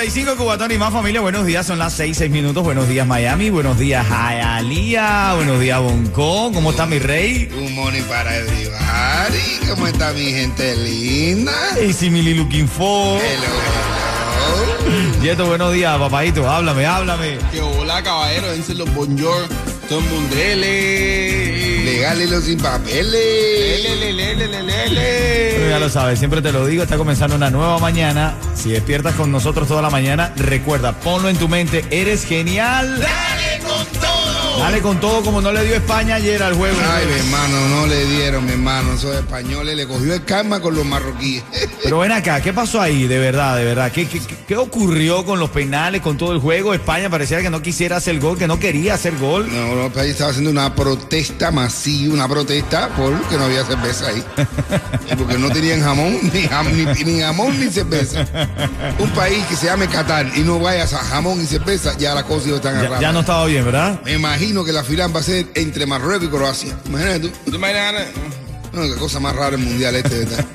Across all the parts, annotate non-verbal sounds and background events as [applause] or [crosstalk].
9.35 Cubatón y más familia. Buenos días, son las 6, 6 minutos. Buenos días, Miami. Buenos días, Jayalía. Buenos días, Boncón. ¿Cómo está mi rey? Un money para everybody. ¿Cómo está mi gente linda? Y si looking for. Hello, hello. Yeto, buenos días, papadito. Háblame, háblame. Que hola, caballero. Díselo, bonjour. Todo el los sin papeles. Lele, lele, lele, lele. Pero ya lo sabes, siempre te lo digo, está comenzando una nueva mañana. Si despiertas con nosotros toda la mañana, recuerda, ponlo en tu mente, eres genial. Dale. Dale con todo como no le dio España ayer al juego. Ay, mi hermano, no le dieron, mi hermano. Esos españoles le cogió el karma con los marroquíes. [laughs] Pero ven acá, ¿qué pasó ahí? De verdad, de verdad. ¿Qué, qué, qué ocurrió con los penales, con todo el juego? España pareciera que no quisiera hacer gol, que no quería hacer gol. No, no, el país estaba haciendo una protesta masiva, una protesta porque no había cerveza ahí. Porque no tenían jamón, [laughs] ni, jam- ni, ni jamón ni cerveza. Un país que se llame Qatar y no vayas a jamón y cerveza, ya la cosa iba a estar Ya, ya no estaba bien, ¿verdad? Me imagino que la final va a ser entre Marruecos y Croacia. Imagínate tú. ¿Te imaginas? No, qué cosa más rara el mundial este, ¿verdad? [laughs]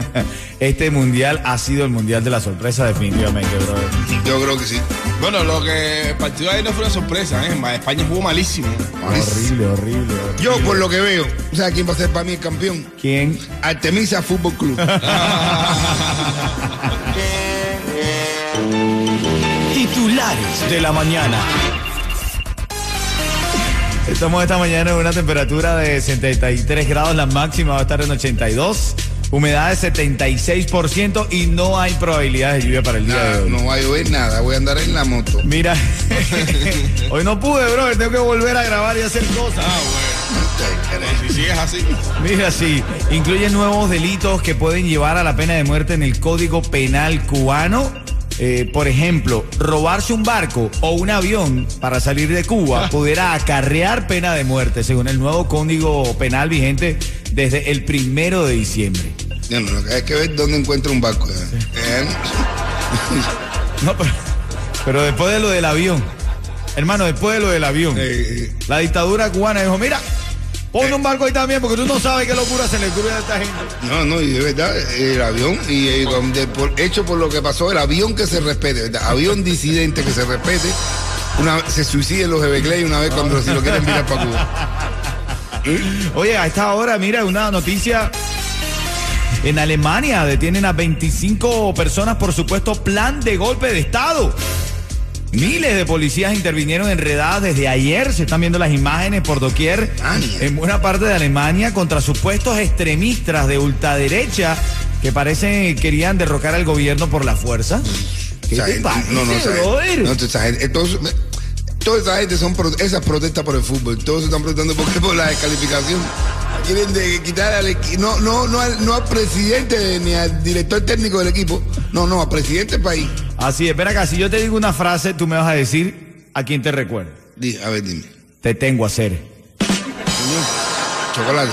Este mundial ha sido el mundial de la sorpresa, definitivamente, brother. Yo creo que sí. Bueno, lo que el partido de ahí no fue una sorpresa, ¿eh? España jugó malísimo. Horrible, horrible. horrible. Yo, por lo que veo, ¿sabes quién va a ser para mí el campeón? ¿Quién? Artemisa Fútbol Club. [laughs] Titulares de la mañana. Estamos esta mañana en una temperatura de 73 grados, la máxima va a estar en 82, humedad de 76% y no hay probabilidades de lluvia para el día Nada, de hoy. no va a llover nada, voy a andar en la moto. Mira, [laughs] hoy no pude, bro, tengo que volver a grabar y hacer cosas. Ah, bueno. Si sigues así. Mira, sí, incluye nuevos delitos que pueden llevar a la pena de muerte en el Código Penal cubano. Eh, por ejemplo, robarse un barco o un avión para salir de Cuba [laughs] pudiera acarrear pena de muerte, según el nuevo Código Penal vigente desde el primero de diciembre. No, no, no, hay que ver dónde encuentra un barco. ¿eh? [laughs] Eh, No, pero, pero después de lo del avión, hermano, después de lo del avión, la dictadura cubana dijo, mira, pon un barco ahí también porque tú no sabes qué locura se le ocurre a esta gente. no, no, y de verdad, el avión, y eh, por- hecho por lo que pasó, el avión que se respete, ¿verdad? Avión disidente que se respete. Una, se suiciden los Everglades una vez cuando si lo quieren mirar para Cuba. [laughs] Oye, a esta hora, mira, una noticia. En Alemania detienen a 25 personas por supuesto plan de golpe de Estado. Miles de policías intervinieron enredadas desde ayer. Se están viendo las imágenes por doquier en buena parte de Alemania contra supuestos extremistas de ultraderecha que parecen querían derrocar al gobierno por la fuerza. ¿Qué Esa te gente- parece, no, no, brother? no, entonces, toda esa gente son pro- esas protestas por el fútbol. Todos están protestando [laughs] porque por la descalificación. Quieren de quitar al equi- no, no, no al, no al presidente ni al director técnico del equipo. No, no, al presidente del país. Así es, ven acá, si yo te digo una frase, tú me vas a decir a quién te recuerda. Di, a ver, dime. Te tengo a hacer. Chocolate.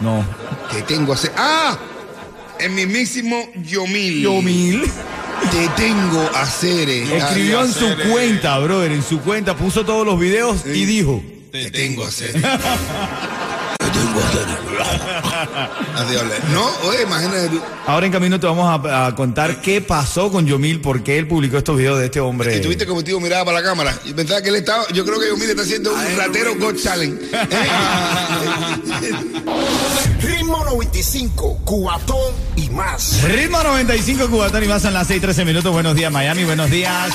No. No. ¿Qué tengo a hacer? ¡Ah! El mismísimo Yomil. Yomil. Te tengo a hacer. eh. Escribió en su cuenta, brother, en su cuenta, puso todos los videos y dijo. Te tengo a hacer. Te tengo a hacer. [laughs] No, oye, imagínate. Ahora en camino te vamos a, a contar qué pasó con Yomil, por qué él publicó estos videos de este hombre. Y tuviste como tío miraba para la cámara y pensaba que él estaba, yo creo que Yomil está haciendo un ratero God Challenge. [laughs] Ritmo 95, cuatón y más. Ritmo 95 Cubatón y más en las 6:13 minutos. Buenos días, Miami. Buenos días.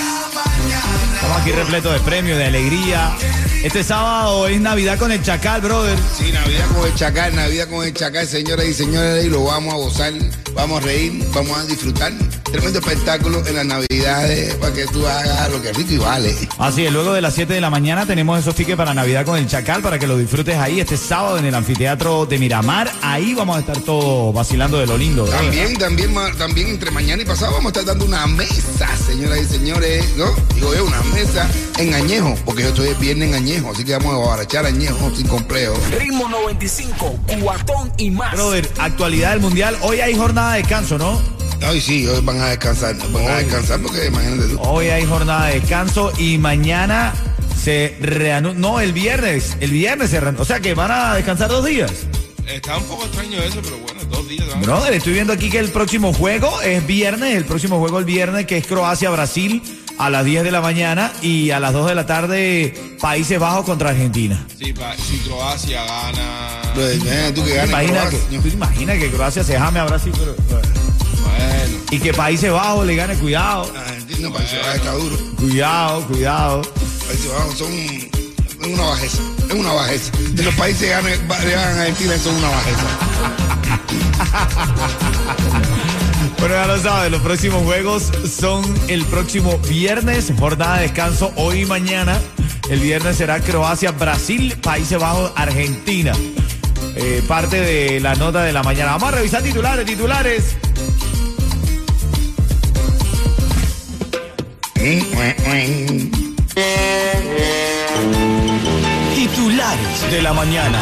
Estamos aquí repletos de premios, de alegría. Este sábado es Navidad con el Chacal, brother. Sí, Navidad con el Chacal, Navidad con el Chacal, señoras y señores, y lo vamos a gozar, vamos a reír, vamos a disfrutar. Tremendo espectáculo en las Navidades para que tú hagas lo que rico y vale. Así es, luego de las 7 de la mañana tenemos esos tickets para Navidad con el Chacal para que lo disfrutes ahí este sábado en el anfiteatro de Miramar. Ahí vamos a estar todos vacilando de lo lindo. También, también, también entre mañana y pasado vamos a estar dando una mesa, señoras y señores, ¿no? Digo yo, una mesa en añejo, porque yo estoy el viernes en añejo, así que vamos a barachar añejo sin complejo. Ritmo 95, cuatón y más. Brother, actualidad del mundial. Hoy hay jornada de descanso, ¿no? Ay, sí, hoy van a descansar, van a descansar porque imagínate tú. Hoy hay jornada de descanso y mañana se reanuda. No, el viernes. El viernes se reanuda. O sea que van a descansar dos días. Está un poco extraño eso, pero bueno, dos días. ¿no? Brother, estoy viendo aquí que el próximo juego es viernes. El próximo juego el viernes que es Croacia-Brasil a las 10 de la mañana y a las 2 de la tarde Países Bajos contra Argentina. Sí, pa- si Croacia gana. Pues, tú que Imagina que, Croacia. ¿tú imaginas que Croacia se jame a Brasil pero- Bueno, y que Países Bajos le gane cuidado. Argentina, Países Bajos está duro. Cuidado, cuidado. Países Bajos son una bajeza, es una bajeza. De los países que le ganan a Argentina son una bajeza. Bueno, ya lo saben, los próximos juegos son el próximo viernes, jornada de descanso hoy y mañana. El viernes será Croacia, Brasil, Países Bajos, Argentina. Eh, parte de la nota de la mañana. Vamos a revisar titulares, titulares. Titulares de la mañana.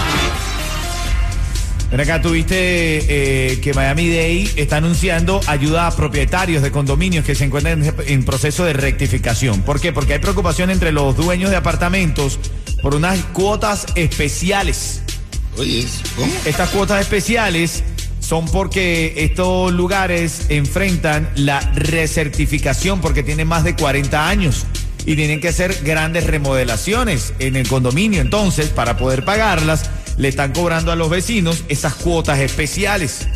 Ven acá, tuviste eh, que Miami Day está anunciando ayuda a propietarios de condominios que se encuentran en, en proceso de rectificación. ¿Por qué? Porque hay preocupación entre los dueños de apartamentos por unas cuotas especiales. Oye, ¿cómo? Estas cuotas especiales son porque estos lugares enfrentan la recertificación porque tienen más de 40 años y tienen que hacer grandes remodelaciones en el condominio. Entonces, para poder pagarlas, le están cobrando a los vecinos esas cuotas especiales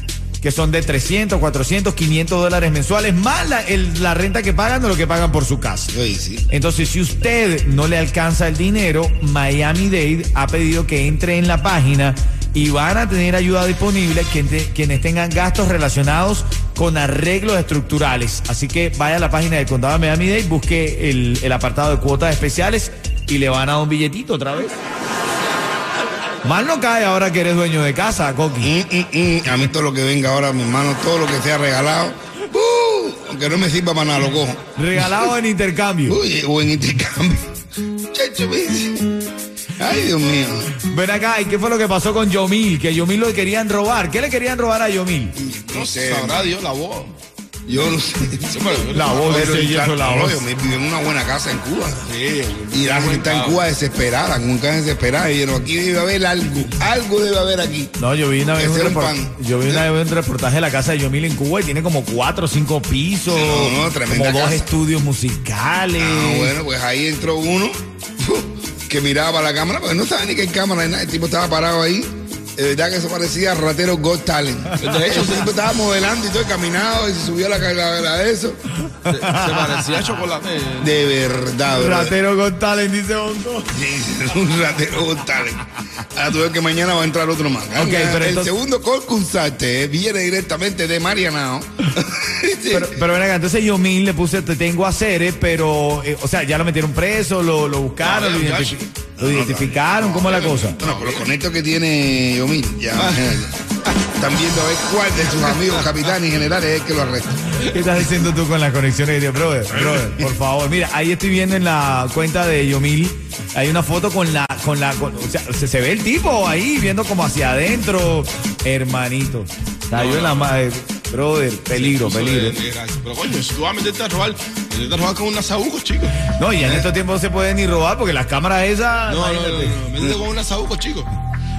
que son de 300, 400, 500 dólares mensuales, más la, el- la renta que pagan de lo que pagan por su casa. Sí. Entonces, si usted no le alcanza el dinero, Miami Dade ha pedido que entre en la página y van a tener ayuda disponible quien- quienes tengan gastos relacionados con arreglos estructurales. Así que vaya a la página del condado de Miami Dade, busque el, el apartado de cuotas especiales y le van a dar un billetito otra vez. Mal no cae ahora que eres dueño de casa, Coqui. Mm, mm, mm. A mí todo lo que venga ahora, mi hermano, todo lo que sea regalado, ¡uh! aunque no me sirva para nada, lo cojo. Regalado en intercambio. Uy, o en intercambio. [laughs] Ay, Dios mío. Ven acá, ¿y qué fue lo que pasó con Yomil? Que Yomil lo querían robar. ¿Qué le querían robar a Yomil? No sé. sabrá Dios la voz. Yo no sé. La voz y eso, la voz. yo me vivo en una buena casa en Cuba. Sí, Y la gente está en Cuba desesperada, nunca desesperada. Y dijeron, aquí debe haber algo, algo debe haber aquí. No, yo vi una vez un, Ese era un repor- pan. yo vi una vez un reportaje de la casa de Yomil en Cuba y tiene como cuatro o cinco pisos, No, no, tremenda como dos casa. estudios musicales. Ah, bueno, pues ahí entró uno [laughs] que miraba la cámara, porque no estaba ni que en cámara. El tipo estaba parado ahí. De verdad que eso parecía ratero Got Talent. De hecho, tipo estaba modelando y todo, caminado y se subió a la carga de eso. Se, se parecía a chocolate. De verdad, brother. Ratero con talent, dice Bongo. Sí, es un ratero Got Talent. Ahora tú ves que mañana va a entrar otro más. Ok, pero el entonces- segundo concursante eh, viene directamente de Marianao. Sí. [laughs] Pero, pero ven acá, entonces Yomil le puse te tengo a Cere, pero, eh, o sea, ya lo metieron preso, lo, lo buscaron, No, lo, ya. Lo identificaron, ¿cómo es la cosa? No, con los conectos que tiene Yomil, ya. imagínate. Están viendo a ver cuál de sus amigos capitanes y generales es el que lo arresta. ¿Qué estás diciendo tú con las conexiones de brother? Brother, por favor. Mira, ahí estoy viendo en la cuenta de Yomil, hay una foto con la, con la, con- o sea, se, se ve el tipo ahí viendo como hacia adentro, hermanito. Cayó en la madre, brother, peligro, de- peligro. de. Pero coño, si tú vas a meterte a robar, meterte a robar con un asabuco, chico. No, y en estos tiempos no se puede ni robar porque las cámaras esas, No, no, no, no, métete con un asabuco, chico.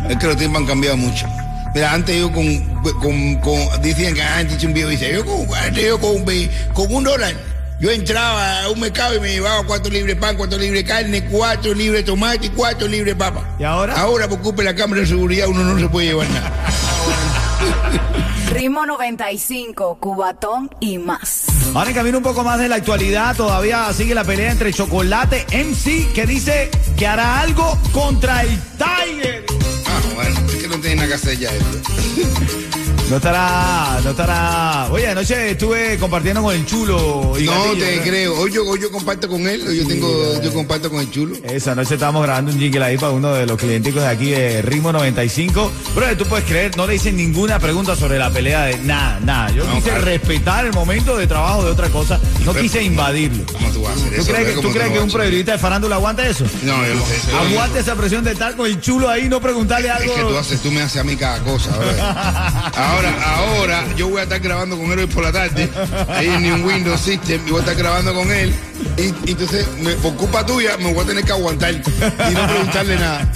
Es que los tiempos han cambiado mucho. Mira, antes yo con, con, con decían que antes un viejo dice, yo con, antes yo con, un dólar, yo entraba a un mercado y me llevaba cuatro libres de pan, cuatro libres de carne, cuatro libres de tomate y cuatro libres de papa. ¿Y ahora? Ahora por culpa de la cámara de seguridad uno no se puede llevar nada. Ritmo 95, Cubatón y más. Ahora en camino un poco más de la actualidad, todavía sigue la pelea entre Chocolate MC, que dice que hará algo contra el Tiger. Ah, bueno, es que no tiene nada que hacer ya esto. [laughs] No estará, no estará. Oye, anoche estuve compartiendo con el chulo. Y No Gatillo, te ¿no? creo. Hoy yo, hoy yo comparto con él, hoy yo tengo, yo comparto con el chulo. Esa noche estábamos grabando un jingle ahí para uno de los clienticos de aquí de Ritmo 95. Pero tú puedes creer, no le dicen ninguna pregunta sobre la pelea de nada, nada. Yo No, quise claro. respetar el momento de trabajo de otra cosa. No quise invadirlo. ¿Cómo tú vas a hacer ¿Tú eso? crees que, ¿Cómo tú crees que un hacer? periodista de farándula aguanta eso? No, yo no sé. Aguante esa presión de estar con el chulo ahí no preguntarle Es algo. que tú haces, tú me haces a mí cada cosa, ¿verdad? [laughs] Ahora, ahora, yo voy a estar grabando con él hoy por la tarde, ahí en New Windows System, y voy a estar grabando con él, y, y entonces, me- por culpa tuya, me voy a tener que aguantar y no preguntarle nada.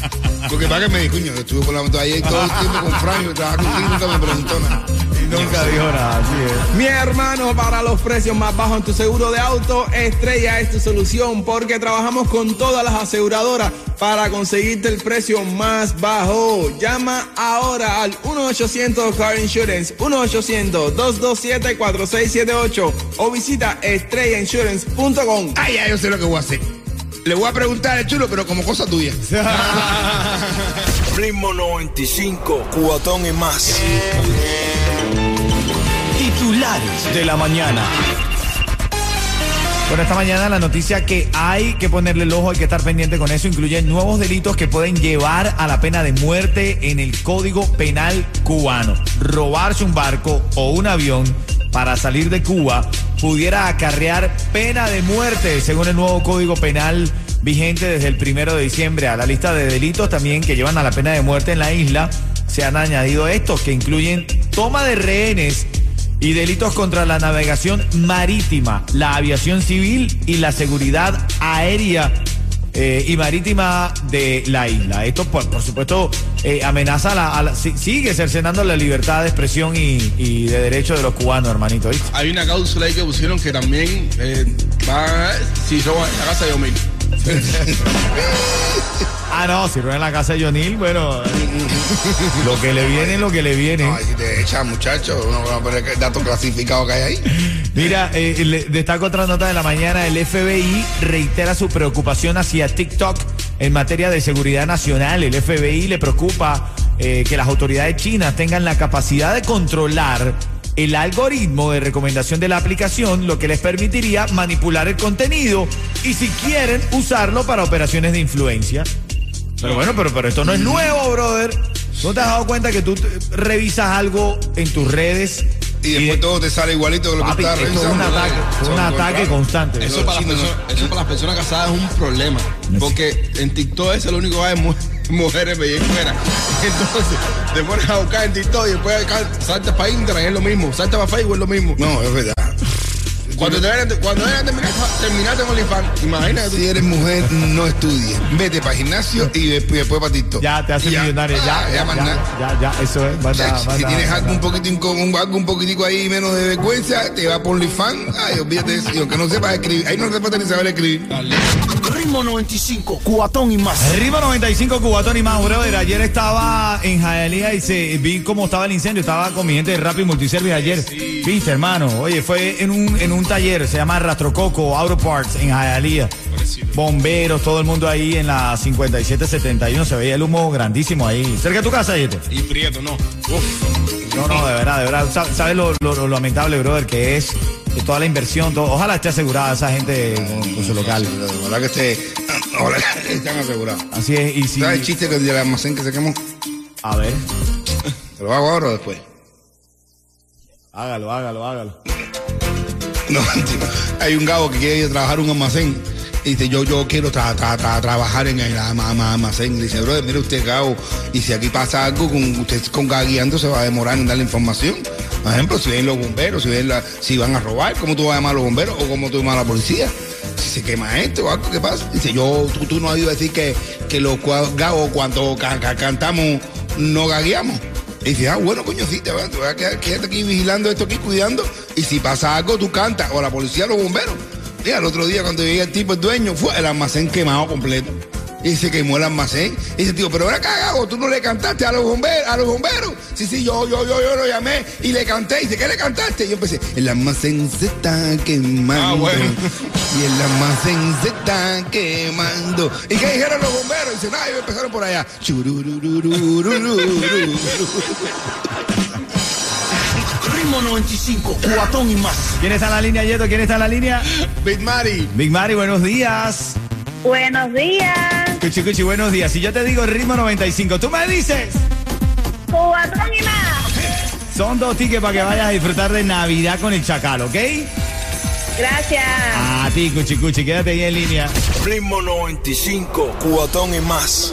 Porque para que me dijo, coño, estuve por la moto ayer todo el tiempo con Frank, trabajaba contigo y nunca me preguntó nada. Nunca dijo nada, así es. Mi hermano, para los precios más bajos en tu seguro de auto, Estrella es tu solución porque trabajamos con todas las aseguradoras para conseguirte el precio más bajo. Llama ahora al 1-800 Car Insurance, 1-800-227-4678 o visita estrellainsurance.com. Ah, ya, yo sé lo que voy a hacer. Le voy a preguntar al chulo, pero como cosa tuya. [laughs] Ritmo 95, cuatón y más. Titulares de la mañana. Bueno, esta mañana la noticia que hay que ponerle el ojo, hay que estar pendiente con eso, incluye nuevos delitos que pueden llevar a la pena de muerte en el Código Penal cubano. Robarse un barco o un avión para salir de Cuba pudiera acarrear pena de muerte, según el nuevo Código Penal vigente desde el primero de diciembre. A la lista de delitos también que llevan a la pena de muerte en la isla se han añadido estos que incluyen toma de rehenes y delitos contra la navegación marítima, la aviación civil y la seguridad aérea eh, y marítima de la isla. Esto, por, por supuesto, eh, amenaza la, sigue cercenando la libertad de expresión y, y de derecho de los cubanos, hermanito. Hay una cláusula ahí que pusieron que también eh, va, si roban la casa de Omil. [laughs] Ah, no, si en la casa de Jonil, bueno, eh, lo que le viene, lo que le viene. Ay, si te echan, muchachos, uno va a ver el dato clasificado que hay ahí. Mira, eh, le- destaco otra nota de la mañana. El FBI reitera su preocupación hacia TikTok en materia de seguridad nacional. El FBI le preocupa eh, que las autoridades chinas tengan la capacidad de controlar el algoritmo de recomendación de la aplicación, lo que les permitiría manipular el contenido y si quieren usarlo para operaciones de influencia. Pero bueno, pero, pero esto no es nuevo, brother. ¿No te has dado cuenta que tú revisas algo en tus redes Y después todo te sale igualito que lo Papi, que estás esto es un revisando. ataque, es un ataque constante. Eso para, las personas, eso para las personas casadas es un problema. Porque en TikTok es lo único que hay mu- [laughs] mujeres bellezuelas. Entonces, te pones a buscar en TikTok y después saltas para Instagram, es lo mismo. Saltas para Facebook, es lo mismo. No, es verdad. Cuando te cuando a terminar, terminaste en OnlyFans, imagínate. Si eres mujer, no estudies. Vete para gimnasio y después, después para TikTok. Ya te hace Y millonario, ya, Ah, ya, ya, nada. ya, ya, eso es. Manda, Ya, si manda, tienes algo manda. un poquito incómodo, algo un poquitico ahí menos de vergüenza, te va por OnlyFans. Ay, olvídate de eso. Y aunque no sepas escribir, ahí no sepas ni saber escribir. Ritmo 95, cuatón y más. Arriba 95 Cubatón y más, brother. Ayer estaba en Hialeah y se, vi cómo estaba el incendio. Estaba con mi gente de Rapid Multiservice ayer. Viste, hermano. Oye, fue en un, en un taller, se llama Rastrococo Auto Parts en Hialeah. Bomberos, todo el mundo ahí en la 5771. Se veía el humo grandísimo ahí. Cerca de tu casa, Yeto. Y Prieto, no. Uf. No, no, de verdad, de verdad. Sa- ¿Sabes lo, lo- lo lamentable, brother, que es que toda la inversión? todo- ojalá esté asegurada esa gente con, con su local. Ojalá que esté. [laughs] Ojalá que estén asegurados. Así es, y si... ¿Sabes el chiste del almacén que se quemó? A ver, ¿Te lo hago ahora o después? hágalo, hágalo, hágalo. No. [laughs] Hay un gabo que quiere trabajar un almacén. Y dice, yo, yo quiero tra- tra- tra- trabajar en el almacén. Le dice, brother, mire usted, Gabo, y si aquí pasa algo, con usted con guiando se va a demorar en dar la información. Por ejemplo, si ven los bomberos, si, ven si van a robar, ¿cómo tú vas a llamar a los bomberos o cómo tú llamas a la policía? Si se quema esto o algo, ¿qué pasa? Dice, yo, tú, tú no has ido a decir que, que los gabos cuando ca- ca- cantamos no gagueamos. Y dice, ah, bueno, coño, sí, te vas, a quedar, quédate aquí vigilando esto aquí, cuidando. Y si pasa algo, tú cantas, o la policía los bomberos. Mira, el otro día cuando llegué el tipo, el dueño, fue el almacén quemado completo. Y se quemó el almacén. Y dice, tío, pero ahora cagado, tú no le cantaste a los bomberos, a los bomberos. Sí, sí, yo, yo, yo, yo lo llamé y le canté. Y dice, ¿qué le cantaste? Y yo empecé, el almacén se está quemando. Ah, bueno. Y el almacén se está quemando. ¿Y qué dijeron los bomberos? Y dice, nada, ellos empezaron por allá. Ritmo 95, cuatón y más. ¿Quién está en la línea, Yeto? ¿Quién está en la línea? Big Mari. Big Mari, buenos días. Buenos días. Cuchi, cuchi, buenos días. Si yo te digo ritmo 95, tú me dices. Cubatón y más. Son dos tickets para que vayas a disfrutar de Navidad con el Chacal, ¿ok? Gracias. A ti, cuchi, cuchi, quédate ahí en línea. Ritmo 95, cuatón y más.